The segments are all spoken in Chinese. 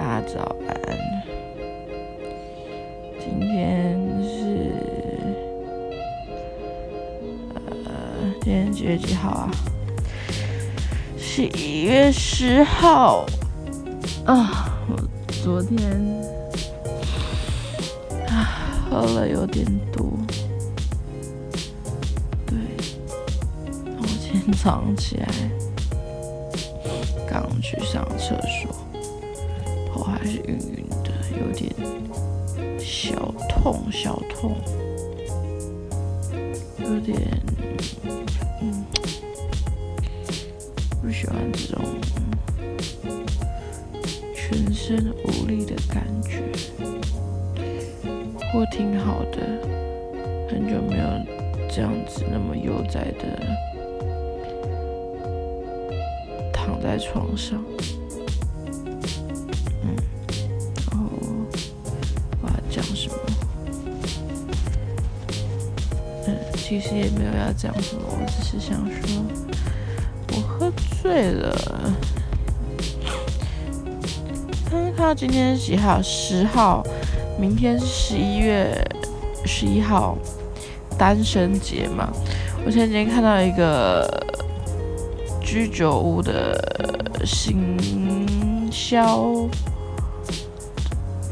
大家早安。今天是呃，今天几月几号啊？十一月十号。啊，我昨天啊喝了有点多。对，我今天早上起来刚去上厕所，头还是晕晕的，有点小痛小痛，有点嗯不喜欢这种全身无力的感觉。我挺好的，很久没有这样子那么悠哉的躺在床上。其实也没有要讲什么，我只是想说，我喝醉了。刚刚看到今天是几号？十号，明天是十一月十一号，单身节嘛。我前几天看到一个居酒屋的行销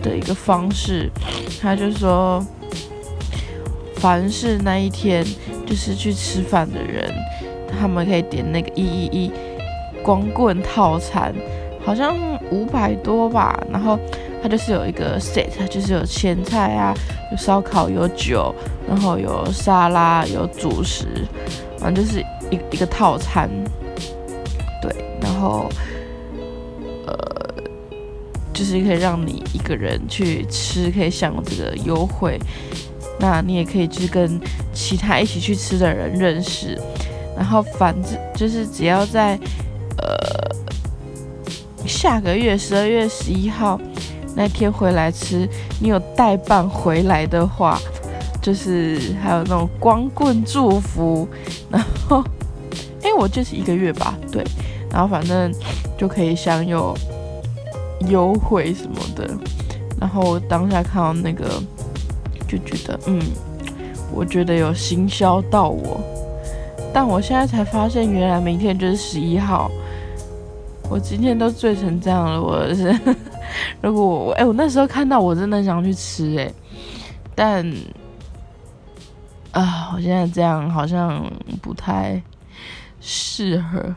的一个方式，他就说，凡是那一天就是去吃饭的人，他们可以点那个一一一光棍套餐，好像五百多吧，然后它就是有一个 set，就是有前菜啊，有烧烤，有酒，然后有沙拉，有主食，反正就是一一个套餐。对，然后呃，就是可以让你一个人去吃，可以享有这个优惠。那你也可以去跟其他一起去吃的人认识，然后反正就是只要在呃下个月十二月十一号那天回来吃，你有代办回来的话，就是还有那种光棍祝福，然后哎我就是一个月吧，对，然后反正就可以享有优惠什么的，然后当下看到那个就觉得嗯，我觉得有行销到我，但我现在才发现原来明天就是十一号。我今天都醉成这样了，我是 如果我哎、我那时候看到我真的想去吃哎、但啊，我现在这样好像不太适合。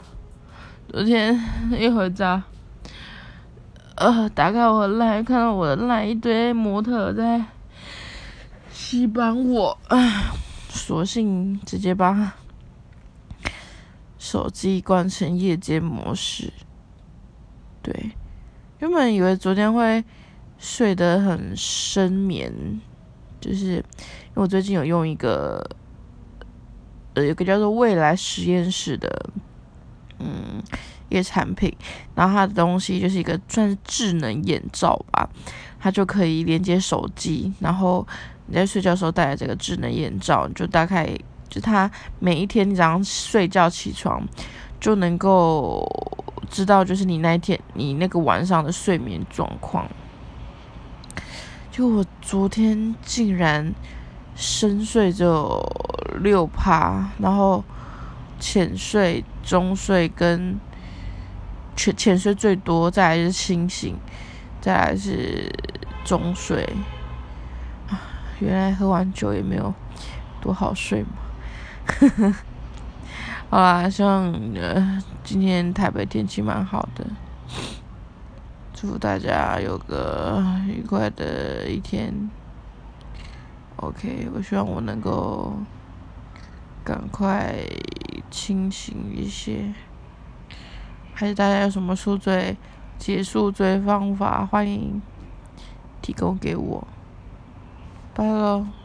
昨天一回家，呃，打开我的赖，看到我的赖一堆模特在洗版我，啊，索性直接把手机关成夜间模式。对，原本以为昨天会睡得很深眠，就是因为我最近有用一个，呃，有个叫做未来实验室的，嗯，一个产品，然后它的东西就是一个算是智能眼罩吧，它就可以连接手机，然后你在睡觉的时候戴着这个智能眼罩，就大概就它每一天你早上睡觉起床就能够。知道就是你那一天你那个晚上的睡眠状况，就我昨天竟然深睡只有六趴，然后浅睡、中睡跟浅浅睡最多，再来是清醒，再来是中睡。原来喝完酒也没有多好睡嘛。好啦，希望呃今天台北天气蛮好的，祝福大家有个愉快的一天。OK，我希望我能够赶快清醒一些。还是大家有什么宿醉、解宿醉方法，欢迎提供给我。拜喽。